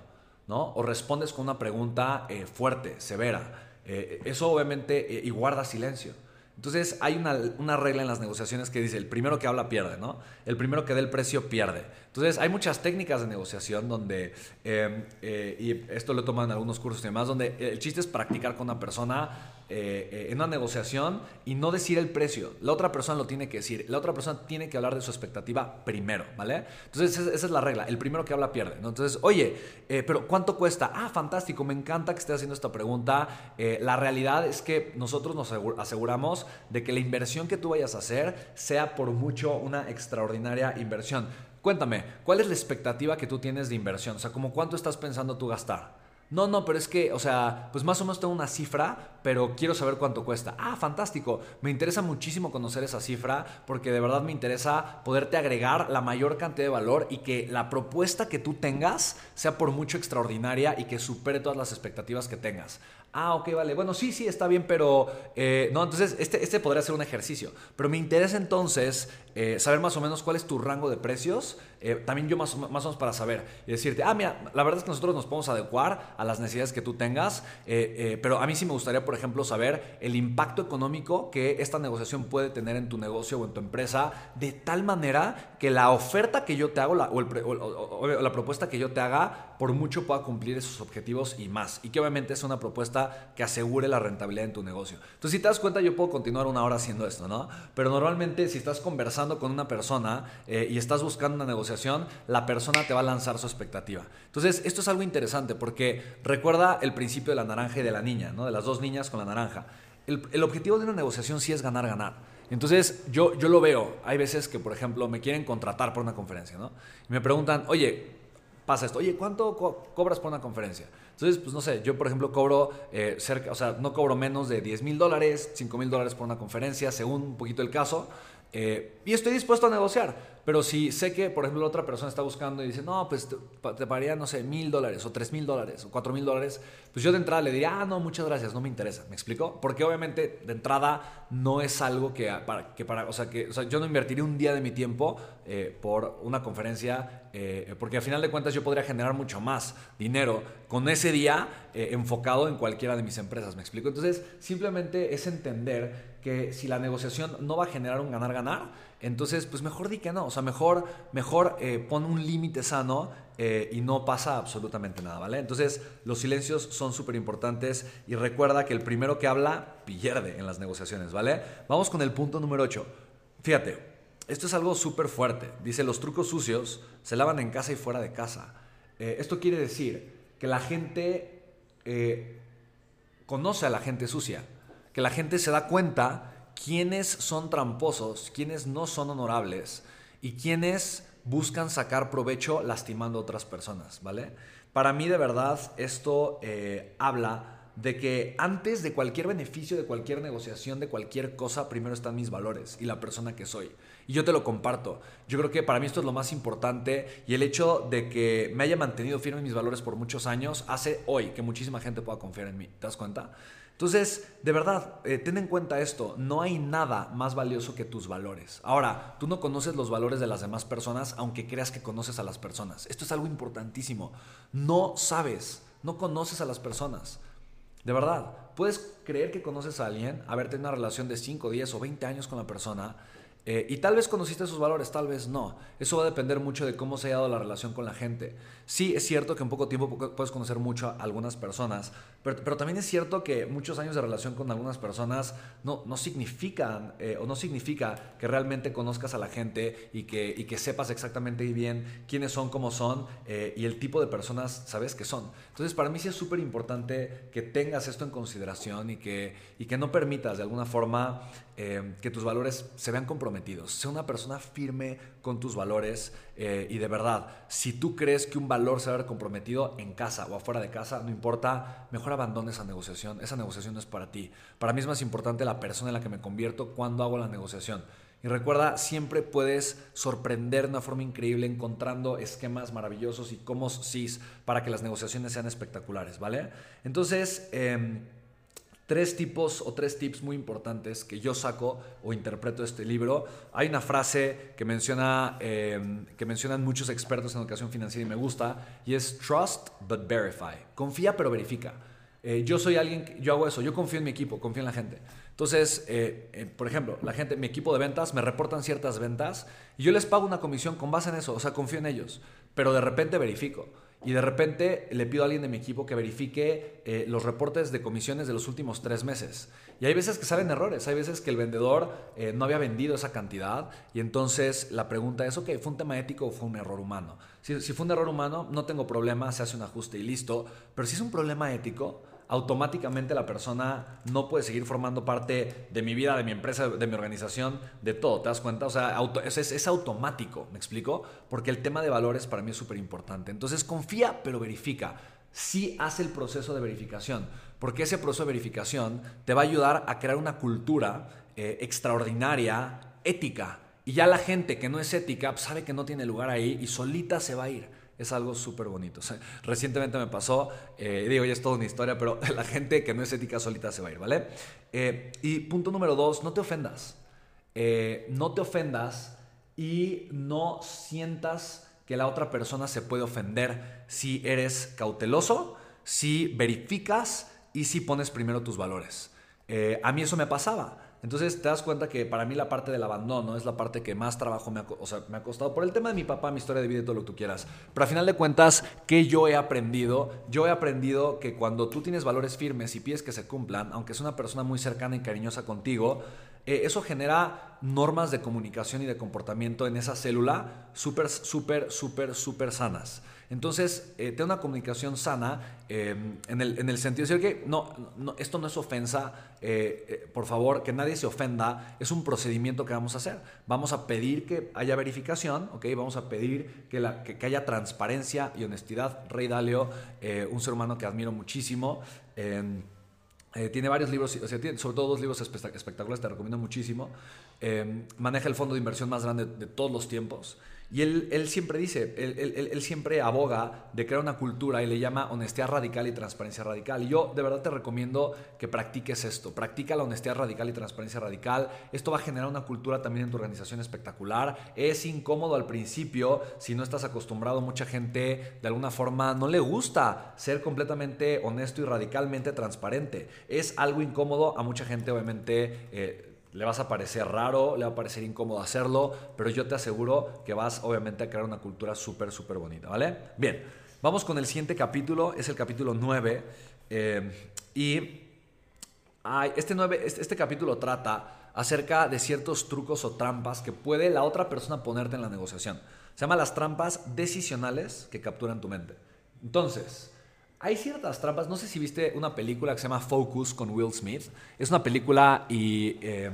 ¿no? O respondes con una pregunta eh, fuerte, severa. Eh, eso obviamente eh, y guarda silencio. Entonces hay una, una, regla en las negociaciones que dice, el primero que habla pierde, ¿no? El primero que dé el precio pierde. Entonces hay muchas técnicas de negociación donde, y esto lo he tomado en algunos cursos y demás, donde el chiste es practicar con una persona eh, eh, en una negociación y no decir el precio. La otra persona lo tiene que decir. La otra persona tiene que hablar de su expectativa primero, ¿vale? Entonces esa, es la regla. El primero que habla pierde, ¿no? Entonces, oye, eh, pero ¿cuánto cuesta? Ah, fantástico, me encanta que estés haciendo esta pregunta. la realidad es que nosotros nos aseguramos de que la inversión que tú vayas a hacer sea por mucho una extraordinaria inversión. Cuéntame, ¿cuál es la expectativa que tú tienes de inversión? O sea, ¿como cuánto estás pensando tú gastar? No, no, pero es que, o sea, pues más o menos tengo una cifra, pero quiero saber cuánto cuesta. Ah, fantástico. Me interesa muchísimo conocer esa cifra porque de verdad me interesa poderte agregar la mayor cantidad de valor y que la propuesta que tú tengas sea por mucho extraordinaria y que supere todas las expectativas que tengas. Ah, ok, vale. Bueno, sí, sí, está bien, pero... Eh, no, entonces este, este podría ser un ejercicio. Pero me interesa entonces eh, saber más o menos cuál es tu rango de precios. Eh, también yo más, más o menos para saber y decirte, ah, mira, la verdad es que nosotros nos podemos adecuar a las necesidades que tú tengas, pero a mí sí me gustaría, por ejemplo, saber el impacto económico que esta negociación puede tener en tu negocio o en tu empresa, de tal manera que la oferta que yo te hago o, la propuesta que yo te haga, por mucho pueda cumplir esos objetivos y más. Y que obviamente es una propuesta que asegure la rentabilidad en tu negocio. Entonces, si te das cuenta, yo puedo continuar una hora haciendo esto, ¿no? Pero normalmente si estás conversando con una persona eh, y estás buscando una negociación, la persona te va a lanzar su expectativa. Entonces, esto es algo interesante porque recuerda el principio de la naranja y de la niña, ¿no? De las dos niñas con la naranja. El, el objetivo de una negociación sí es ganar, ganar. Entonces, yo, yo lo veo. Hay veces que, por ejemplo, me quieren contratar por una conferencia, ¿no? Y me preguntan, oye, pasa esto, oye, ¿cuánto cobras por una conferencia? Entonces, pues no sé, yo por ejemplo cobro eh, cerca, o sea, no cobro menos de 10 mil dólares, 5 mil dólares por una conferencia, según un poquito el caso. Eh, y estoy dispuesto a negociar. Pero si sé que, por ejemplo, otra persona está buscando y dice, no, pues te, te pagaría, no sé, mil dólares o tres mil dólares o cuatro mil dólares, pues yo de entrada le diría, ah, no, muchas gracias, no me interesa. ¿Me explico? Porque obviamente de entrada no es algo que para, que para o sea, que, o sea, yo no invertiría un día de mi tiempo eh, por una conferencia, eh, porque al final de cuentas yo podría generar mucho más dinero con ese día eh, enfocado en cualquiera de mis empresas. ¿Me explico? Entonces, simplemente es entender que si la negociación no va a generar un ganar-ganar, entonces, pues mejor di que no. O sea, mejor, mejor eh, pon un límite sano eh, y no pasa absolutamente nada, ¿vale? Entonces, los silencios son súper importantes y recuerda que el primero que habla pierde en las negociaciones, ¿vale? Vamos con el punto número 8. Fíjate, esto es algo súper fuerte. Dice, los trucos sucios se lavan en casa y fuera de casa. Eh, esto quiere decir que la gente conoce a la gente sucia, que la gente se da cuenta quiénes son tramposos, quiénes no son honorables y quiénes buscan sacar provecho lastimando a otras personas, ¿vale? Para mí de verdad esto eh, habla de que antes de cualquier beneficio, de cualquier negociación, de cualquier cosa, primero están mis valores y la persona que soy. Y yo te lo comparto. Yo creo que para mí esto es lo más importante y el hecho de que me haya mantenido firme en mis valores por muchos años hace hoy que muchísima gente pueda confiar en mí. ¿Te das cuenta? Entonces, de verdad, eh, ten en cuenta esto, no hay nada más valioso que tus valores. Ahora, tú no conoces los valores de las demás personas aunque creas que conoces a las personas. Esto es algo importantísimo. No sabes, no conoces a las personas. De verdad, puedes creer que conoces a alguien, haberte tenido una relación de 5, 10 o 20 años con la persona eh, y tal vez conociste sus valores, tal vez no. Eso va a depender mucho de cómo se ha dado la relación con la gente. Sí, es cierto que en poco tiempo puedes conocer mucho a algunas personas, pero, también es cierto que muchos años de relación con algunas personas no, no significan eh, o no significa que realmente conozcas a la gente y que, y que sepas exactamente bien quiénes son, cómo son eh, y el tipo de personas sabes que son. Entonces, para mí sí es súper importante que tengas esto en consideración y que, y que no permitas de alguna forma que tus valores se vean comprometidos Sé una persona firme con tus valores eh, y de verdad, si tú crees que un valor se va a ver comprometido en casa o afuera de casa, no importa, mejor abandone esa negociación. Esa negociación no es para ti. Para mí es más importante la persona en la que me convierto cuando hago la negociación. Y recuerda, siempre puedes sorprender de una forma increíble encontrando esquemas maravillosos y cómo sí para que las negociaciones sean espectaculares, ¿vale? Entonces, eh, tres tipos o tres tips muy importantes que yo saco o interpreto de este libro. Hay una frase que, menciona, em, que mencionan muchos expertos en educación financiera y me gusta, y es trust but verify. Confía pero verifica. Eh, yo soy alguien, yo hago eso, yo confío en mi equipo, confío en la gente. Entonces, eh, eh, por ejemplo, la gente, mi equipo de ventas me reportan ciertas ventas y yo les pago una comisión con base en eso, o sea, confío en ellos, pero de repente verifico. Y de repente le pido a alguien de mi equipo que verifique eh, los reportes de comisiones de los últimos tres meses. Y hay veces que salen errores, hay veces que el vendedor eh, no había vendido esa cantidad y entonces la pregunta es, ok, ¿fue un tema ético o fue un error humano? Si, si fue un error humano, no tengo problema, se hace un ajuste y listo, pero si es un problema ético, automáticamente la persona no puede seguir formando parte de mi vida, de mi empresa, de mi organización, de todo, ¿te das cuenta? O sea, es, automático, ¿me explico? Porque el tema de valores para mí es súper importante. Entonces confía, pero verifica. Sí hace el proceso de verificación, porque ese proceso de verificación te va a ayudar a crear una cultura eh, extraordinaria, ética. Y ya la gente que no es ética pues, sabe que no tiene lugar ahí y solita se va a ir es algo súper bonito. recientemente me pasó, eh, digo, ya es toda una historia, pero *laughs* la gente que no es ética solita se va a ir, ¿vale? Eh, y punto número dos, no te ofendas. Eh, no te ofendas y no sientas que la otra persona se puede ofender si eres cauteloso, si verificas y si pones primero tus valores. a mí eso me pasaba. Entonces te das cuenta que para mí la parte del abandono es la parte que más trabajo me ha, me ha costado por el tema de mi papá, mi historia de vida y todo lo que tú quieras. Pero al final de cuentas, ¿qué yo he aprendido? Yo he aprendido que cuando tú tienes valores firmes y pides que se cumplan, aunque es una persona muy cercana y cariñosa contigo, eh, eso genera normas de comunicación y de comportamiento en esa célula súper, súper, súper, súper sanas. Entonces, eh, tener una comunicación sana em, en, el, en, el, sentido de decir que no, no, esto no es ofensa, eh, eh, por favor, que nadie se ofenda, es un procedimiento que vamos a hacer. Vamos a pedir que haya verificación, ¿ok? Vamos a pedir que, la, que, haya transparencia y honestidad. Rey Dalio, un ser humano que admiro muchísimo. Em, tiene varios libros, sobre todo dos libros espectaculares, te recomiendo muchísimo. Em, maneja el fondo de inversión más grande de todos los tiempos. Y él, siempre dice, él, siempre aboga de crear una cultura y le llama honestidad radical y transparencia radical. Y yo de verdad te recomiendo que practiques esto. Practica la honestidad radical y transparencia radical. Esto va a generar una cultura también en tu organización espectacular. Es incómodo al principio si no estás acostumbrado. Mucha gente de alguna forma no le gusta ser completamente honesto y radicalmente transparente. Es algo incómodo a mucha gente, obviamente. Eh, le vas a parecer raro, le va a parecer incómodo hacerlo, pero yo te aseguro que vas obviamente a crear una cultura súper, súper bonita, ¿vale? Bien, vamos con el siguiente capítulo, es el capítulo 9. Eh, y este, 9, este, este capítulo trata acerca de ciertos trucos o trampas que puede la otra persona ponerte en la negociación. Se llama las trampas decisionales que capturan tu mente. Entonces, hay ciertas trampas. No sé si viste una película que se llama Focus con Will Smith. Es una película y, eh,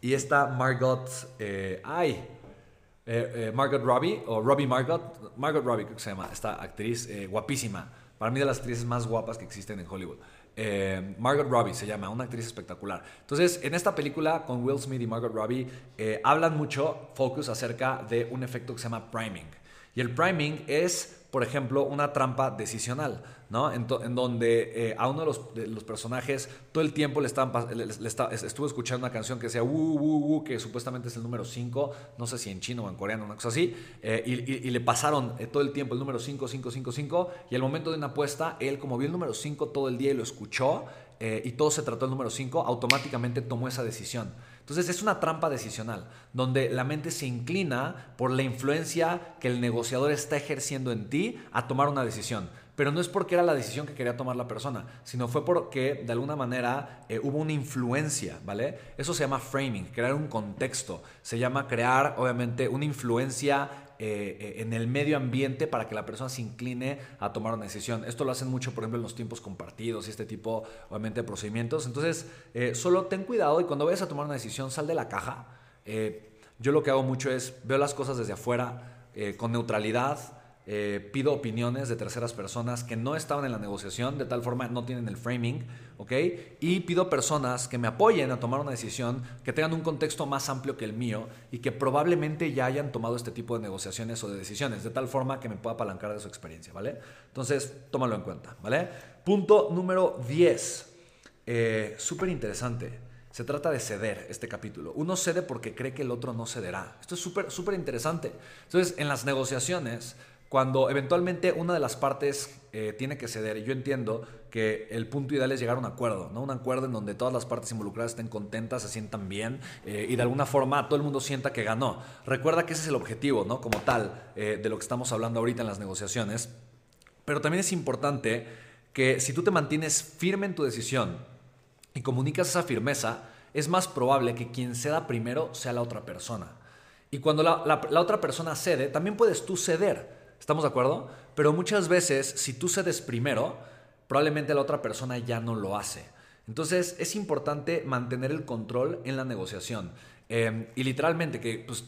y esta Margot. Eh, ay. Eh, Margot Robbie, o Robbie Margot. Margot Robbie, creo que se llama. Esta actriz guapísima. Para mí, de las actrices más guapas que existen en Hollywood. Margot Robbie se llama, una actriz espectacular. Entonces, en esta película con Will Smith y Margot Robbie, hablan mucho, Focus, acerca de un efecto que se llama priming. Y el priming es, por ejemplo, una trampa decisional. ¿no? En, donde eh, a uno de los, de los, personajes todo el tiempo le, estaban, le, estuvo escuchando una canción que decía Wu, Wu, Wu, que supuestamente es el número 5, no sé si en chino o en coreano, una cosa así, eh, y, le pasaron eh, todo el tiempo el número 5, 5, 5, 5, y al momento de una apuesta, él como vio el número 5 todo el día y lo escuchó, y todo se trató del número 5, automáticamente tomó esa decisión. Entonces es una trampa decisional, donde la mente se inclina por la influencia que el negociador está ejerciendo en ti a tomar una decisión pero no es porque era la decisión que quería tomar la persona, sino fue porque de alguna manera eh, hubo una influencia, ¿vale? Eso se llama framing, crear un contexto, se llama crear obviamente una influencia eh, eh, en el medio ambiente para que la persona se incline a tomar una decisión. Esto lo hacen mucho, por ejemplo, en los tiempos compartidos y este tipo, obviamente, de procedimientos. Entonces, solo ten cuidado y cuando vayas a tomar una decisión, sal de la caja. yo lo que hago mucho es, veo las cosas desde afuera, con neutralidad, eh, pido opiniones de terceras personas que no estaban en la negociación, de tal forma no tienen el framing, ¿ok? Y pido personas que me apoyen a tomar una decisión, que tengan un contexto más amplio que el mío y que probablemente ya hayan tomado este tipo de negociaciones o de decisiones, de tal forma que me pueda apalancar de su experiencia, ¿vale? Entonces, tómalo en cuenta, ¿vale? Punto número 10. Eh, Súper interesante. Se trata de ceder este capítulo. Uno cede porque cree que el otro no cederá. Esto es súper, súper interesante. Entonces, en las negociaciones, cuando eventualmente una de las partes eh, tiene que ceder, y yo entiendo que el punto ideal es llegar a un acuerdo, ¿no? Un acuerdo en donde todas las partes involucradas estén contentas, se sientan bien eh, y de alguna forma todo el mundo sienta que ganó. Recuerda que ese es el objetivo, ¿no? Como tal, eh, de lo que estamos hablando ahorita en las negociaciones. Pero también es importante que si tú te mantienes firme en tu decisión y comunicas esa firmeza, es más probable que quien ceda primero sea la otra persona. Y cuando la otra persona cede, también puedes tú ceder. ¿Estamos de acuerdo? Pero muchas veces, si tú cedes primero, probablemente la otra persona ya no lo hace. Entonces es importante mantener el control en la negociación. Eh, y literalmente que pues,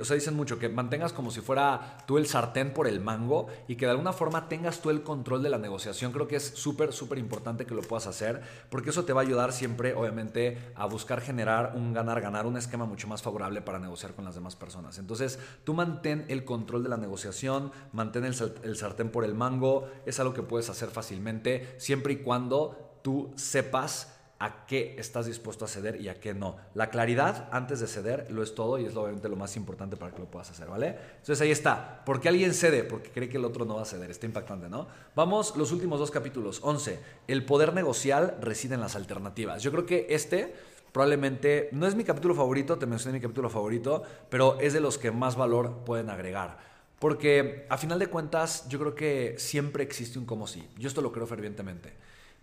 o sea, dicen mucho que mantengas como si fuera tú el sartén por el mango y que de alguna forma tengas tú el control de la negociación. Creo que es súper, súper importante que lo puedas hacer porque eso te va a ayudar siempre, obviamente, a buscar generar un ganar-ganar, un esquema mucho más favorable para negociar con las demás personas. Entonces, tú mantén el control de la negociación, mantén el, sartén por el mango, es algo que puedes hacer fácilmente siempre y cuando tú sepas a qué estás dispuesto a ceder y a qué no. La claridad antes de ceder lo es todo y es obviamente lo más importante para que lo puedas hacer, ¿vale? Entonces ahí está. ¿Por qué alguien cede? Porque cree que el otro no va a ceder. Está impactante, ¿no? Vamos, los últimos dos capítulos. 11. El poder negocial reside en las alternativas. Yo creo que este probablemente no es mi capítulo favorito, te mencioné mi capítulo favorito, pero es de los que más valor pueden agregar. Porque a final de cuentas yo creo que siempre existe un como sí. Yo esto lo creo fervientemente.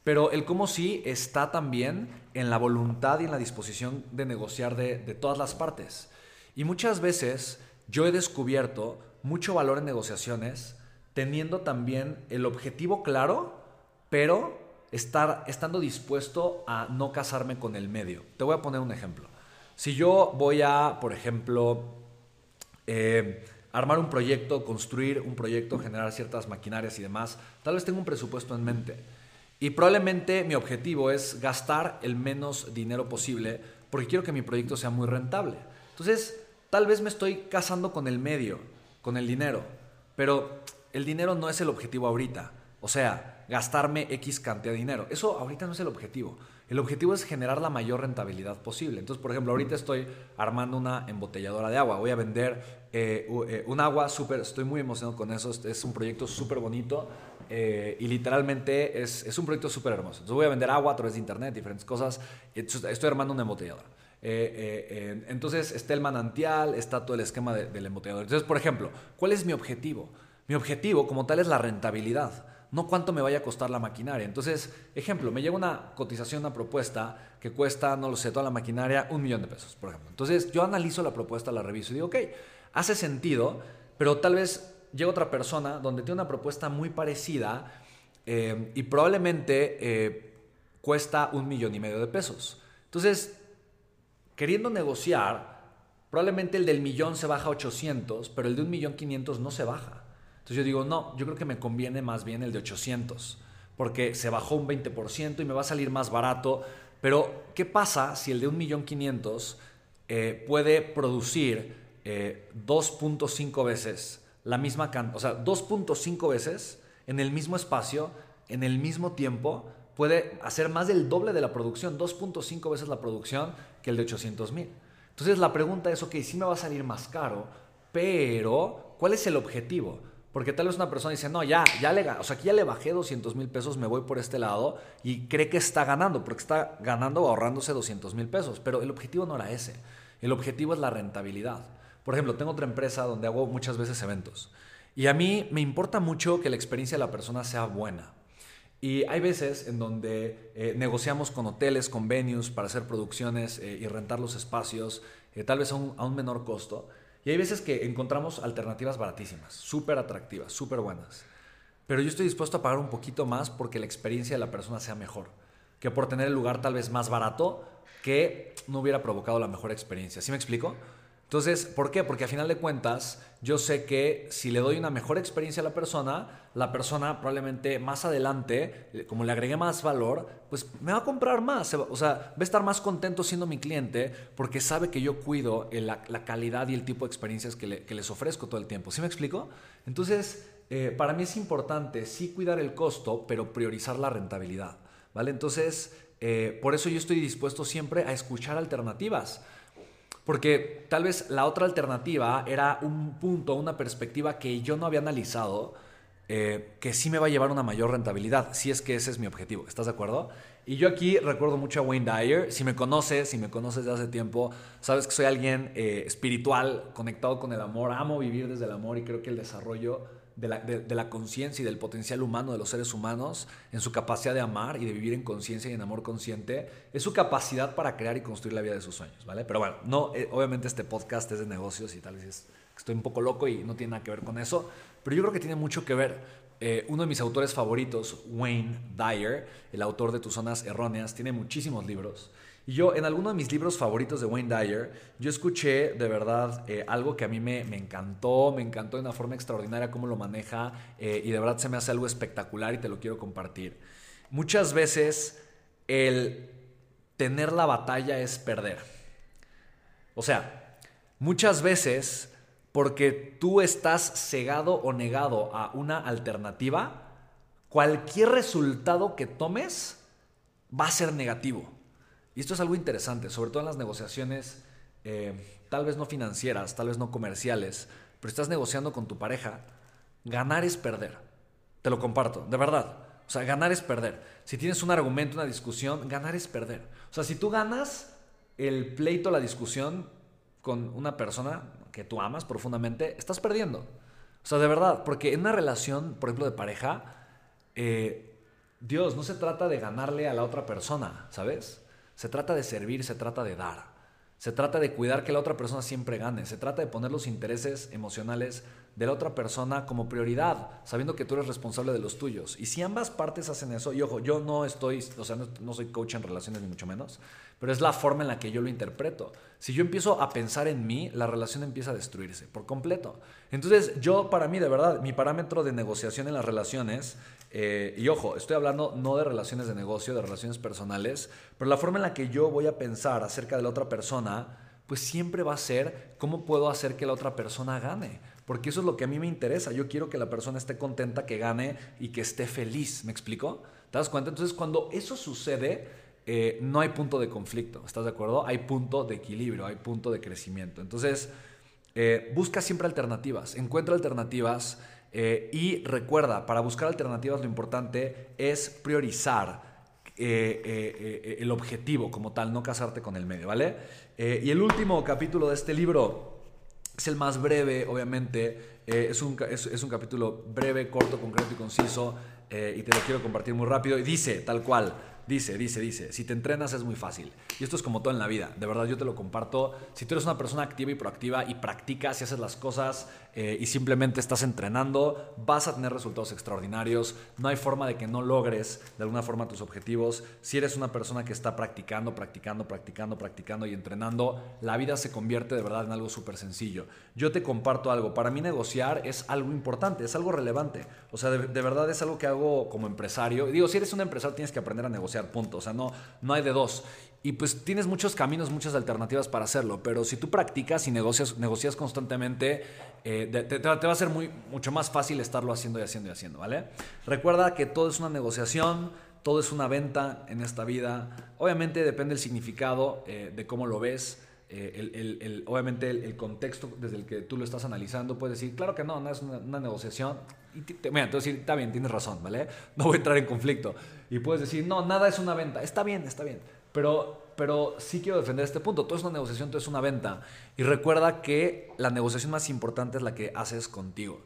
Pero el cómo sí está también en la voluntad y en la disposición de negociar de, todas las partes. Y muchas veces yo he descubierto mucho valor en negociaciones teniendo también el objetivo claro, pero estar, estando dispuesto a no casarme con el medio. Te voy a poner un ejemplo. Si yo voy a, por ejemplo, eh, armar un proyecto, construir un proyecto, generar ciertas maquinarias y demás, tal vez tengo un presupuesto en mente. Y probablemente mi objetivo es gastar el menos dinero posible porque quiero que mi proyecto sea muy rentable. Entonces, tal vez me estoy casando con el medio, con el dinero, pero el dinero no es el objetivo ahorita. O sea, gastarme X cantidad de dinero. Eso ahorita no es el objetivo. El objetivo es generar la mayor rentabilidad posible. Entonces, por ejemplo, ahorita estoy armando una embotelladora de agua. Voy a vender eh, eh, un agua súper, estoy muy emocionado con eso. Es un proyecto súper bonito eh, y literalmente es, es un proyecto súper hermoso. Entonces, voy a vender agua a través de internet, diferentes cosas. Estoy armando una embotelladora. entonces, está el manantial, está todo el esquema del embotellador. Entonces, por ejemplo, ¿cuál es mi objetivo? Mi objetivo como tal es la rentabilidad no cuánto me vaya a costar la maquinaria. Entonces, ejemplo, me llega una cotización, una propuesta que cuesta, no lo sé, toda la maquinaria, un millón de pesos, por ejemplo. Entonces, yo analizo la propuesta, la reviso y digo, ok, hace sentido, pero tal vez llega otra persona donde tiene una propuesta muy parecida eh, y probablemente eh, cuesta un millón y medio de pesos. Entonces, queriendo negociar, probablemente el del millón se baja a 800, pero el de un millón 500 no se baja. Entonces yo digo, no, yo creo que me conviene más bien el de 800, porque se bajó un 20% y me va a salir más barato. Pero, ¿qué pasa si el de 1.500.000 eh, puede producir 2.5 eh, veces la misma cantidad, o sea, 2.5 veces en el mismo espacio, en el mismo tiempo, puede hacer más del doble de la producción, 2.5 veces la producción que el de 800.000. Entonces la pregunta es, ok, sí me va a salir más caro, pero ¿cuál es el objetivo? Porque tal vez una persona dice, no, ya, ya le, o sea, aquí ya le bajé 200 mil pesos, me voy por este lado y cree que está ganando, porque está ganando o ahorrándose 200 mil pesos. Pero el objetivo no era ese. El objetivo es la rentabilidad. Por ejemplo, tengo otra empresa donde hago muchas veces eventos. Y a mí me importa mucho que la experiencia de la persona sea buena. Y hay veces en donde eh, negociamos con hoteles, con venues para hacer producciones eh, y rentar los espacios, eh, tal vez a un, a un menor costo. Y hay veces que encontramos alternativas baratísimas, súper atractivas, súper buenas. Pero yo estoy dispuesto a pagar un poquito más porque la experiencia de la persona sea mejor. Que por tener el lugar tal vez más barato que no hubiera provocado la mejor experiencia. ¿Sí me explico? Entonces, ¿por qué? Porque a final de cuentas, yo sé que si le doy una mejor experiencia a la persona, la persona probablemente más adelante, como le agregué más valor, pues me va a comprar más. O sea, va a estar más contento siendo mi cliente porque sabe que yo cuido la, calidad y el tipo de experiencias que, les ofrezco todo el tiempo. ¿Sí me explico? Entonces, eh, para mí es importante sí cuidar el costo, pero priorizar la rentabilidad. ¿Vale? Entonces, eh, por eso yo estoy dispuesto siempre a escuchar alternativas. Porque tal vez la otra alternativa era un punto, una perspectiva que yo no había analizado, eh, que sí me va a llevar una mayor rentabilidad, si es que ese es mi objetivo. ¿Estás de acuerdo? Y yo aquí recuerdo mucho a Wayne Dyer. Si me conoces, si me conoces de hace tiempo, sabes que soy alguien eh, espiritual, conectado con el amor. Amo vivir desde el amor y creo que el desarrollo de la, de, la conciencia y del potencial humano de los seres humanos, en su capacidad de amar y de vivir en conciencia y en amor consciente, es su capacidad para crear y construir la vida de sus sueños, ¿vale? Pero bueno, no, eh, obviamente este podcast es de negocios y tal vez estoy un poco loco y no tiene nada que ver con eso, pero yo creo que tiene mucho que ver. Eh, uno de mis autores favoritos, Wayne Dyer, el autor de Tus Zonas Erróneas, tiene muchísimos libros. Y yo, en alguno de mis libros favoritos de Wayne Dyer, yo escuché de verdad eh, algo que a mí me, encantó, me encantó de una forma extraordinaria cómo lo maneja eh, y de verdad se me hace algo espectacular y te lo quiero compartir. Muchas veces el tener la batalla es perder. O sea, muchas veces porque tú estás cegado o negado a una alternativa, cualquier resultado que tomes va a ser negativo. Y esto es algo interesante, sobre todo en las negociaciones, eh, tal vez no financieras, tal vez no comerciales, pero estás negociando con tu pareja, ganar es perder. Te lo comparto, de verdad. O sea, ganar es perder. Si tienes un argumento, una discusión, ganar es perder. O sea, si tú ganas el pleito, la discusión con una persona que tú amas profundamente, estás perdiendo. O sea, de verdad, porque en una relación, por ejemplo, de pareja, eh, Dios, no se trata de ganarle a la otra persona, ¿sabes? Se trata de servir, se trata de dar. Se trata de cuidar que la otra persona siempre gane. Se trata de poner los intereses emocionales de la otra persona como prioridad, sabiendo que tú eres responsable de los tuyos. Y si ambas partes hacen eso, y ojo, yo no estoy, o sea, no, soy coach en relaciones ni mucho menos, pero es la forma en la que yo lo interpreto. Si yo empiezo a pensar en mí, la relación empieza a destruirse por completo. Entonces, yo para mí, de verdad, mi parámetro de negociación en las relaciones, eh, y ojo, estoy hablando no de relaciones de negocio, de relaciones personales, pero la forma en la que yo voy a pensar acerca de la otra persona, pues siempre va a ser cómo puedo hacer que la otra persona gane. Porque eso es lo que a mí me interesa. Yo quiero que la persona esté contenta, que gane y que esté feliz. ¿Me explico? ¿Te das cuenta? Entonces, cuando eso sucede, eh, no hay punto de conflicto, ¿estás de acuerdo? Hay punto de equilibrio, hay punto de crecimiento. Entonces, eh, busca siempre alternativas, encuentra alternativas eh, y recuerda, para buscar alternativas lo importante es priorizar el objetivo como tal, no casarte con el medio, ¿vale? y el último capítulo de este libro es el más breve, obviamente, es un, es, un, capítulo breve, corto, concreto y conciso, y te lo quiero compartir muy rápido, y dice tal cual, Dice, dice, dice, si te entrenas es muy fácil. Y esto es como todo en la vida, de verdad yo te lo comparto. Si tú eres una persona activa y proactiva y practicas y haces las cosas eh, y simplemente estás entrenando, vas a tener resultados extraordinarios. No hay forma de que no logres de alguna forma tus objetivos. Si eres una persona que está practicando, practicando, practicando, practicando y entrenando, la vida se convierte de verdad en algo súper sencillo. Yo te comparto algo, para mí negociar es algo importante, es algo relevante. O sea, de, de verdad es algo que hago como empresario. Digo, si eres un empresario tienes que aprender a negociar punto. O sea, no, no hay de dos. Y pues tienes muchos caminos, muchas alternativas para hacerlo, pero si tú practicas y negocias, negocias constantemente, eh, te, va a ser mucho más fácil estarlo haciendo y haciendo y haciendo, ¿vale? Recuerda que todo es una negociación, todo es una venta en esta vida. Obviamente depende el significado eh, de cómo lo ves. Eh, obviamente el, contexto desde el que tú lo estás analizando, puedes decir, claro que no, no es una, negociación. Y te, mira, te decir, está bien, tienes razón, ¿vale? *laughs* No voy a entrar en conflicto. Y puedes decir, no, nada es una venta. Está bien, está bien. Pero, pero sí quiero defender este punto. Todo es una negociación, todo es una venta. Y recuerda que la negociación más importante es la que haces contigo.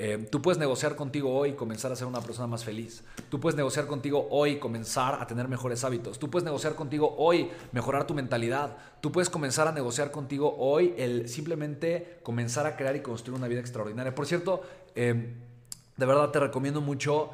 Eh, tú puedes negociar contigo hoy y comenzar a ser una persona más feliz. Tú puedes negociar contigo hoy y comenzar a tener mejores hábitos. Tú puedes negociar contigo hoy mejorar tu mentalidad. Tú puedes comenzar a negociar contigo hoy el simplemente comenzar a crear y construir una vida extraordinaria. Por cierto, eh, de verdad te recomiendo mucho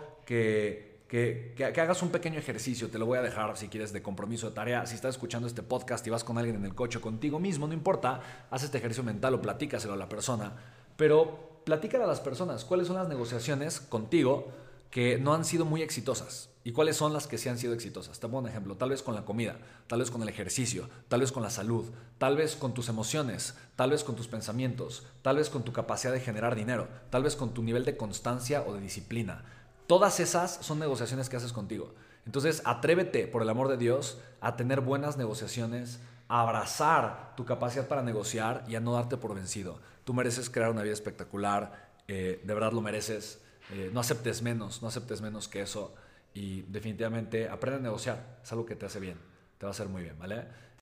que, hagas un pequeño ejercicio. Te lo voy a dejar si quieres de compromiso de tarea. Si estás escuchando este podcast y vas con alguien en el coche contigo mismo, no importa, haz este ejercicio mental o platícaselo a la persona. Pero platícale a las personas cuáles son las negociaciones contigo que no han sido muy exitosas y cuáles son las que sí han sido exitosas. Te pongo un ejemplo, tal vez con la comida, tal vez con el ejercicio, tal vez con la salud, tal vez con tus emociones, tal vez con tus pensamientos, tal vez con tu capacidad de generar dinero, tal vez con tu nivel de constancia o de disciplina. Todas esas son negociaciones que haces contigo. Entonces, atrévete, por el amor de Dios, a tener buenas negociaciones, a abrazar tu capacidad para negociar y a no darte por vencido. Tú mereces crear una vida espectacular, eh, de verdad lo mereces. Eh, no aceptes menos, no aceptes menos que eso y definitivamente aprende a negociar, es algo que te hace bien, te va a hacer muy bien, ¿vale?